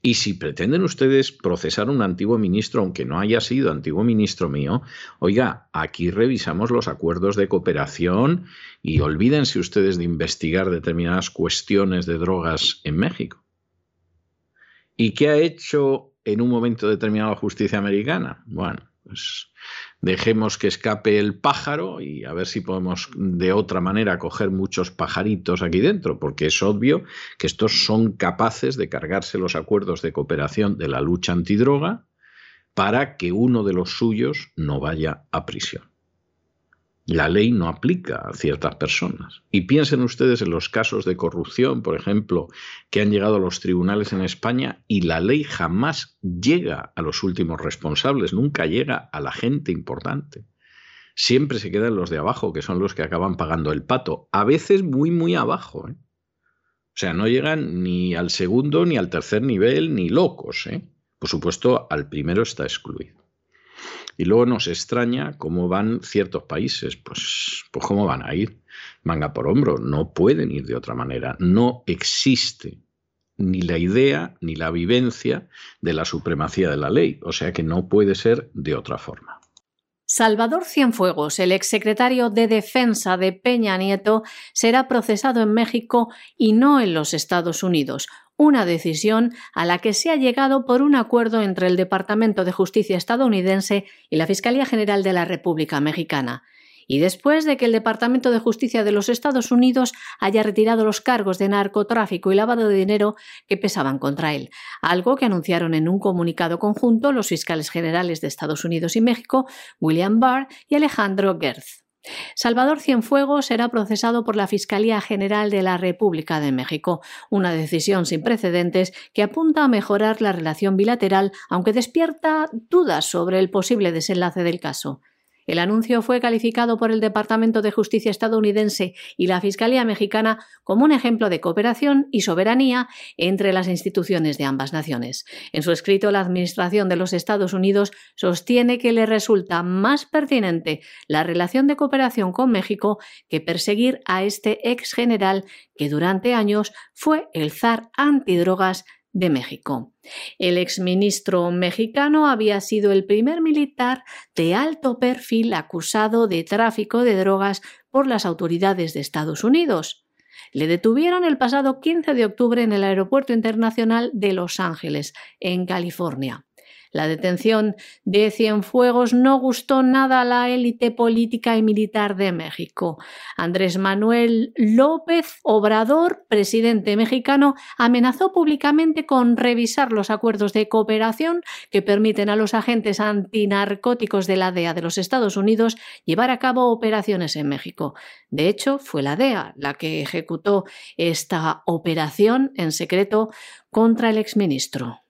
[SPEAKER 1] Y si pretenden ustedes procesar a un antiguo ministro, aunque no haya sido antiguo ministro mío, oiga, aquí revisamos los acuerdos de cooperación y olvídense ustedes de investigar determinadas cuestiones de drogas en México. ¿Y qué ha hecho en un momento determinado la justicia americana? Bueno, pues dejemos que escape el pájaro y a ver si podemos de otra manera coger muchos pajaritos aquí dentro, porque es obvio que estos son capaces de cargarse los acuerdos de cooperación de la lucha antidroga para que uno de los suyos no vaya a prisión. La ley no aplica a ciertas personas. Y piensen ustedes en los casos de corrupción, por ejemplo, que han llegado a los tribunales en España y la ley jamás llega a los últimos responsables, nunca llega a la gente importante. Siempre se quedan los de abajo, que son los que acaban pagando el pato, a veces muy, muy abajo. ¿eh? O sea, no llegan ni al segundo, ni al tercer nivel, ni locos. ¿eh? Por supuesto, al primero está excluido. Y luego nos extraña cómo van ciertos países. Pues, pues cómo van a ir. Manga por hombro. No pueden ir de otra manera. No existe ni la idea ni la vivencia de la supremacía de la ley. O sea que no puede ser de otra forma.
[SPEAKER 2] Salvador Cienfuegos, el exsecretario de Defensa de Peña Nieto, será procesado en México y no en los Estados Unidos, una decisión a la que se ha llegado por un acuerdo entre el Departamento de Justicia estadounidense y la Fiscalía General de la República Mexicana, y después de que el Departamento de Justicia de los Estados Unidos haya retirado los cargos de narcotráfico y lavado de dinero que pesaban contra él, algo que anunciaron en un comunicado conjunto los fiscales generales de Estados Unidos y México, William Barr y Alejandro Gertz. Salvador Cienfuegos será procesado por la Fiscalía General de la República de México, una decisión sin precedentes que apunta a mejorar la relación bilateral, aunque despierta dudas sobre el posible desenlace del caso. El anuncio fue calificado por el Departamento de Justicia estadounidense y la Fiscalía mexicana como un ejemplo de cooperación y soberanía entre las instituciones de ambas naciones. En su escrito, la Administración de los Estados Unidos sostiene que le resulta más pertinente la relación de cooperación con México que perseguir a este ex general que durante años fue el zar antidrogas de México. El exministro mexicano había sido el primer militar de alto perfil acusado de tráfico de drogas por las autoridades de Estados Unidos. Le detuvieron el pasado 15 de octubre en el Aeropuerto Internacional de Los Ángeles, en California. La detención de Cienfuegos no gustó nada a la élite política y militar de México. Andrés Manuel López Obrador, presidente mexicano, amenazó públicamente con revisar los acuerdos de cooperación que permiten a los agentes antinarcóticos de la DEA de los Estados Unidos llevar a cabo operaciones en México. De hecho, fue la DEA la que ejecutó esta operación en secreto contra el exministro.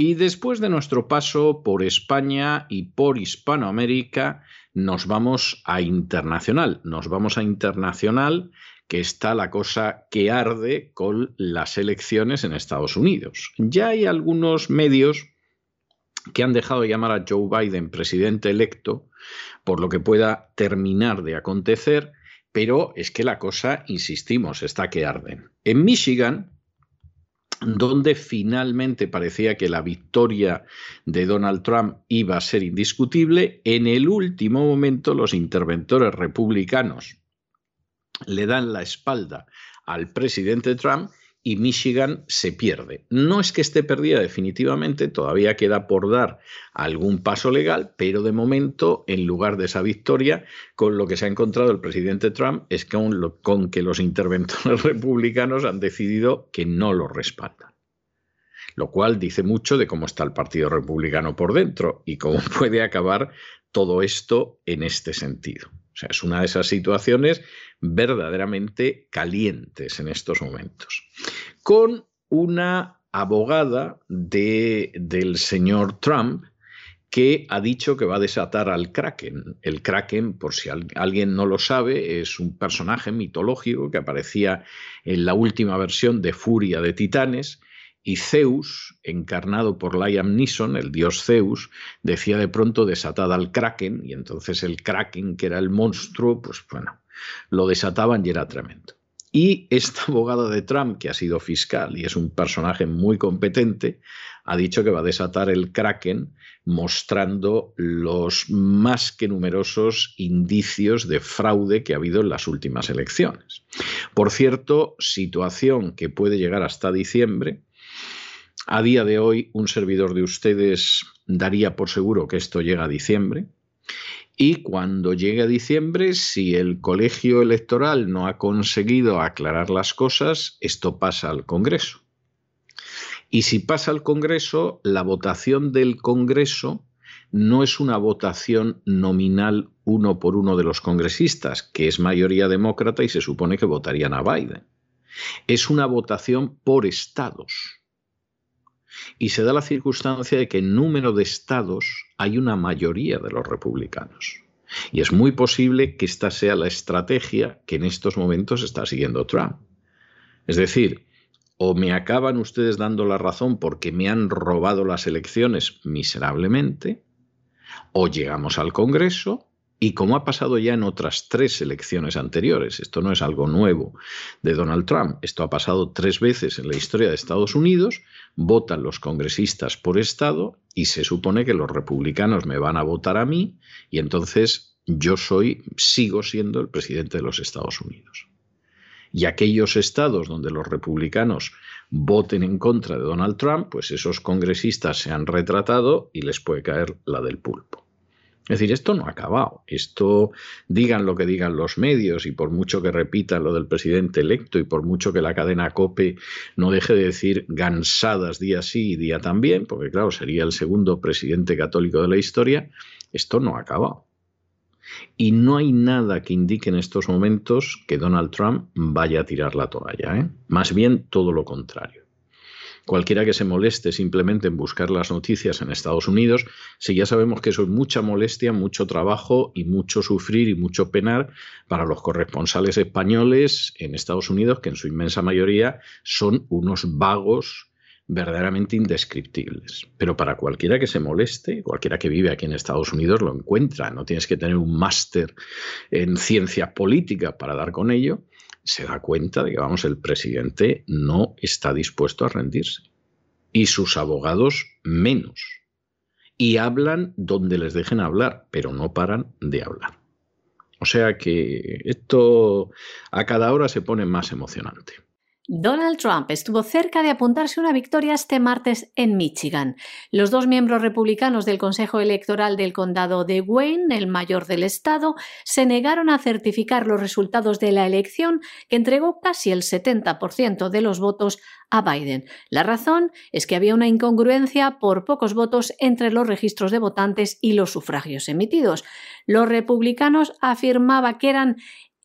[SPEAKER 1] Y después de nuestro paso por España y por Hispanoamérica, nos vamos a internacional. Nos vamos a internacional, que está la cosa que arde con las elecciones en Estados Unidos. Ya hay algunos medios que han dejado de llamar a Joe Biden presidente electo por lo que pueda terminar de acontecer, pero es que la cosa, insistimos, está que arde. En Michigan, donde finalmente parecía que la victoria de Donald Trump iba a ser indiscutible, en el último momento los interventores republicanos le dan la espalda al presidente Trump y Michigan se pierde. No es que esté perdida definitivamente, todavía queda por dar algún paso legal, pero de momento, en lugar de esa victoria, con lo que se ha encontrado el presidente Trump es con, con que los interventores republicanos han decidido que no lo respaldan. Lo cual dice mucho de cómo está el Partido Republicano por dentro y cómo puede acabar todo esto en este sentido. O sea, es una de esas situaciones verdaderamente calientes en estos momentos. Con una abogada de, del señor Trump que ha dicho que va a desatar al Kraken. El Kraken, por si alguien no lo sabe, es un personaje mitológico que aparecía en la última versión de Furia de Titanes y Zeus, encarnado por Liam Neeson, el dios Zeus, decía de pronto desatada al Kraken y entonces el Kraken, que era el monstruo, pues bueno, lo desataban y era tremendo. Y esta abogada de Trump, que ha sido fiscal y es un personaje muy competente, ha dicho que va a desatar el Kraken mostrando los más que numerosos indicios de fraude que ha habido en las últimas elecciones. Por cierto, situación que puede llegar hasta diciembre. A día de hoy, un servidor de ustedes daría por seguro que esto llega a diciembre. Y cuando llegue a diciembre, si el colegio electoral no ha conseguido aclarar las cosas, esto pasa al Congreso. Y si pasa al Congreso, la votación del Congreso no es una votación nominal uno por uno de los congresistas, que es mayoría demócrata y se supone que votarían a Biden. Es una votación por estados y se da la circunstancia de que en número de estados hay una mayoría de los republicanos. Y es muy posible que esta sea la estrategia que en estos momentos está siguiendo Trump. Es decir, o me acaban ustedes dando la razón porque me han robado las elecciones miserablemente, o llegamos al Congreso y como ha pasado ya en otras tres elecciones anteriores, esto no es algo nuevo de Donald Trump, esto ha pasado tres veces en la historia de Estados Unidos, votan los congresistas por estado y se supone que los republicanos me van a votar a mí y entonces yo soy, sigo siendo el presidente de los Estados Unidos. Y aquellos estados donde los republicanos voten en contra de Donald Trump, pues esos congresistas se han retratado y les puede caer la del pulpo. Es decir, esto no ha acabado. Esto, digan lo que digan los medios y por mucho que repitan lo del presidente electo y por mucho que la cadena COPE no deje de decir gansadas día sí y día también, porque claro, sería el segundo presidente católico de la historia, esto no ha acabado. Y no hay nada que indique en estos momentos que Donald Trump vaya a tirar la toalla. ¿eh? Más bien todo lo contrario. Cualquiera que se moleste simplemente en buscar las noticias en Estados Unidos, si ya sabemos que eso es mucha molestia, mucho trabajo y mucho sufrir y mucho penar para los corresponsales españoles en Estados Unidos, que en su inmensa mayoría son unos vagos verdaderamente indescriptibles. Pero para cualquiera que se moleste, cualquiera que vive aquí en Estados Unidos lo encuentra. No tienes que tener un máster en ciencias políticas para dar con ello se da cuenta de que, vamos, el presidente no está dispuesto a rendirse. Y sus abogados menos. Y hablan donde les dejen hablar, pero no paran de hablar. O sea que esto a cada hora se pone más emocionante.
[SPEAKER 2] Donald Trump estuvo cerca de apuntarse una victoria este martes en Michigan. Los dos miembros republicanos del Consejo Electoral del Condado de Wayne, el mayor del estado, se negaron a certificar los resultados de la elección que entregó casi el 70% de los votos a Biden. La razón es que había una incongruencia por pocos votos entre los registros de votantes y los sufragios emitidos. Los republicanos afirmaban que eran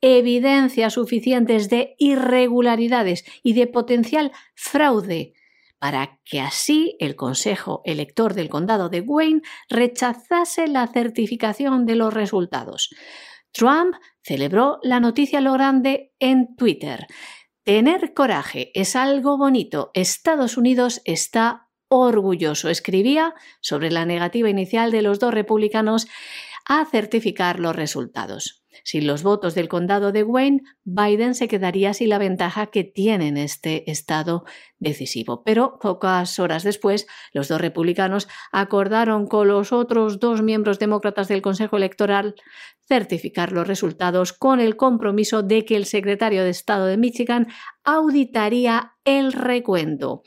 [SPEAKER 2] evidencias suficientes de irregularidades y de potencial fraude para que así el Consejo Elector del Condado de Wayne rechazase la certificación de los resultados. Trump celebró la noticia lo grande en Twitter. Tener coraje es algo bonito. Estados Unidos está orgulloso, escribía sobre la negativa inicial de los dos republicanos a certificar los resultados. Sin los votos del condado de Wayne, Biden se quedaría sin la ventaja que tiene en este estado decisivo. Pero pocas horas después, los dos republicanos acordaron con los otros dos miembros demócratas del Consejo Electoral certificar los resultados con el compromiso de que el secretario de Estado de Michigan auditaría el recuento.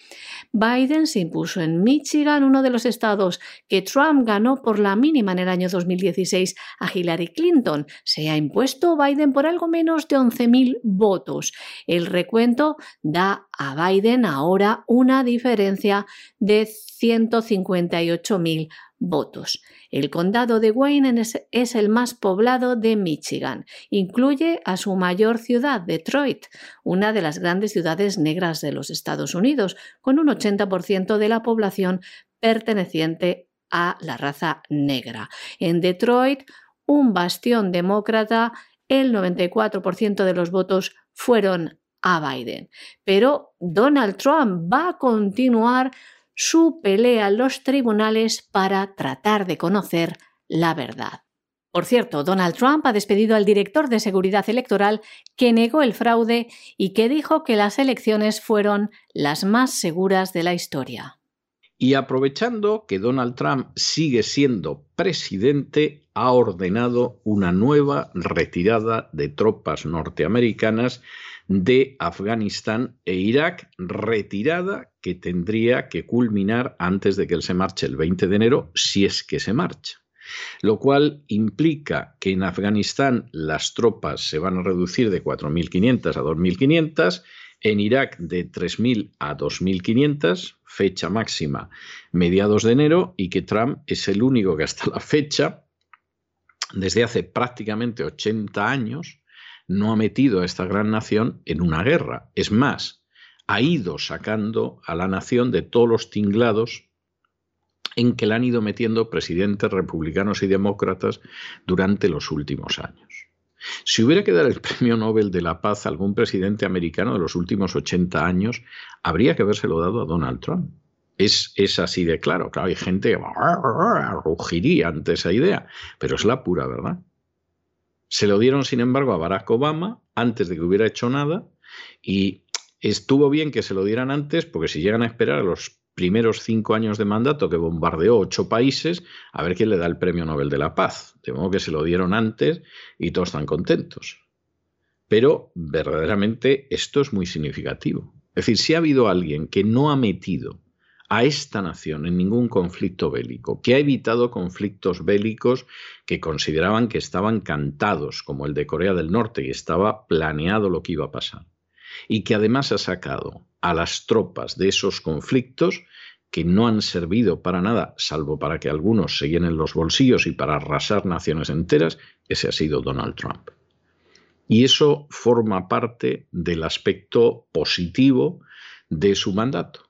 [SPEAKER 2] Biden se impuso en Michigan, uno de los estados que Trump ganó por la mínima en el año 2016 a Hillary Clinton. Se ha impuesto Biden por algo menos de 11.000 votos. El recuento da a Biden ahora una diferencia de 158.000 votos. El condado de Wayne es, el más poblado de Michigan. Incluye a su mayor ciudad, Detroit, una de las grandes ciudades negras de los Estados Unidos, con un 80% de la población perteneciente a la raza negra. En Detroit, un bastión demócrata, el 94% de los votos fueron a Biden. Pero Donald Trump va a continuar su pelea en los tribunales para tratar de conocer la verdad. Por cierto, Donald Trump ha despedido al director de seguridad electoral que negó el fraude y que dijo que las elecciones fueron las más seguras de la historia.
[SPEAKER 1] Y aprovechando que Donald Trump sigue siendo presidente, ha ordenado una nueva retirada de tropas norteamericanas de Afganistán e Irak, retirada que tendría que culminar antes de que él se marche el 20 de enero, si es que se marcha. Lo cual implica que en Afganistán las tropas se van a reducir de 4.500 a 2.500, en Irak de 3.000 a 2.500, fecha máxima mediados de enero, y que Trump es el único que hasta la fecha, desde hace prácticamente 80 años, no ha metido a esta gran nación en una guerra. Es más, ha ido sacando a la nación de todos los tinglados en que la han ido metiendo presidentes republicanos y demócratas durante los últimos años. Si hubiera que dar el premio Nobel de la Paz a algún presidente americano de los últimos 80 años, habría que habérselo dado a Donald Trump. Es, es así de claro. Claro, hay gente que rugiría ante esa idea, pero es la pura verdad. Se lo dieron, sin embargo, a Barack Obama antes de que hubiera hecho nada y estuvo bien que se lo dieran antes porque si llegan a esperar a los primeros cinco años de mandato que bombardeó ocho países, a ver quién le da el premio Nobel de la Paz. De modo que se lo dieron antes y todos están contentos. Pero verdaderamente esto es muy significativo. Es decir, si ha habido alguien que no ha metido a esta nación en ningún conflicto bélico, que ha evitado conflictos bélicos que consideraban que estaban cantados, como el de Corea del Norte, y estaba planeado lo que iba a pasar, y que además ha sacado a las tropas de esos conflictos que no han servido para nada, salvo para que algunos se llenen los bolsillos y para arrasar naciones enteras, ese ha sido Donald Trump. Y eso forma parte del aspecto positivo de su mandato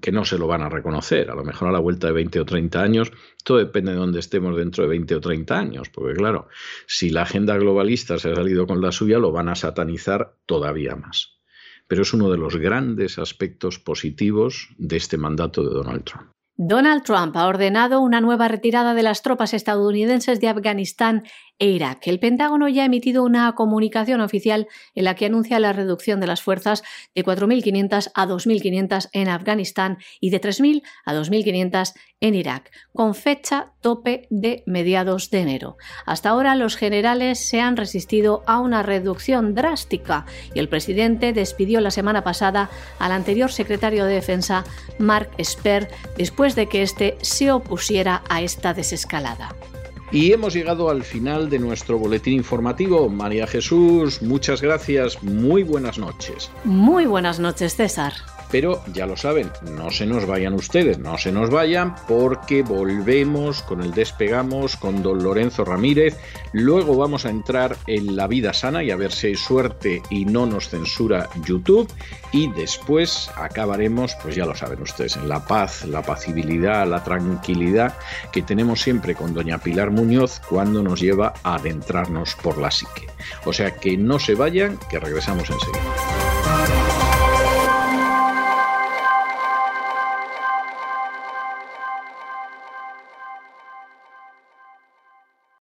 [SPEAKER 1] que no se lo van a reconocer. A lo mejor a la vuelta de 20 o 30 años, todo depende de dónde estemos dentro de 20 o 30 años, porque claro, si la agenda globalista se ha salido con la suya, lo van a satanizar todavía más. Pero es uno de los grandes aspectos positivos de este mandato de Donald Trump.
[SPEAKER 2] Donald Trump ha ordenado una nueva retirada de las tropas estadounidenses de Afganistán e Irak. El Pentágono ya ha emitido una comunicación oficial en la que anuncia la reducción de las fuerzas de 4.500 a 2.500 en Afganistán y de 3.000 a 2.500 en Irak, con fecha tope de mediados de enero. Hasta ahora los generales se han resistido a una reducción drástica y el presidente despidió la semana pasada al anterior secretario de Defensa, Mark Esper, después de que éste se opusiera a esta desescalada.
[SPEAKER 1] Y hemos llegado al final de nuestro boletín informativo. María Jesús, muchas gracias. Muy buenas noches.
[SPEAKER 2] Muy buenas noches, César.
[SPEAKER 1] Pero ya lo saben, no se nos vayan ustedes, no se nos vayan porque volvemos con el despegamos con don Lorenzo Ramírez. Luego vamos a entrar en la vida sana y a ver si hay suerte y no nos censura YouTube. Y después acabaremos, pues ya lo saben ustedes, en la paz, la pacibilidad, la tranquilidad que tenemos siempre con doña Pilar Muñoz cuando nos lleva a adentrarnos por la psique. O sea que no se vayan, que regresamos enseguida.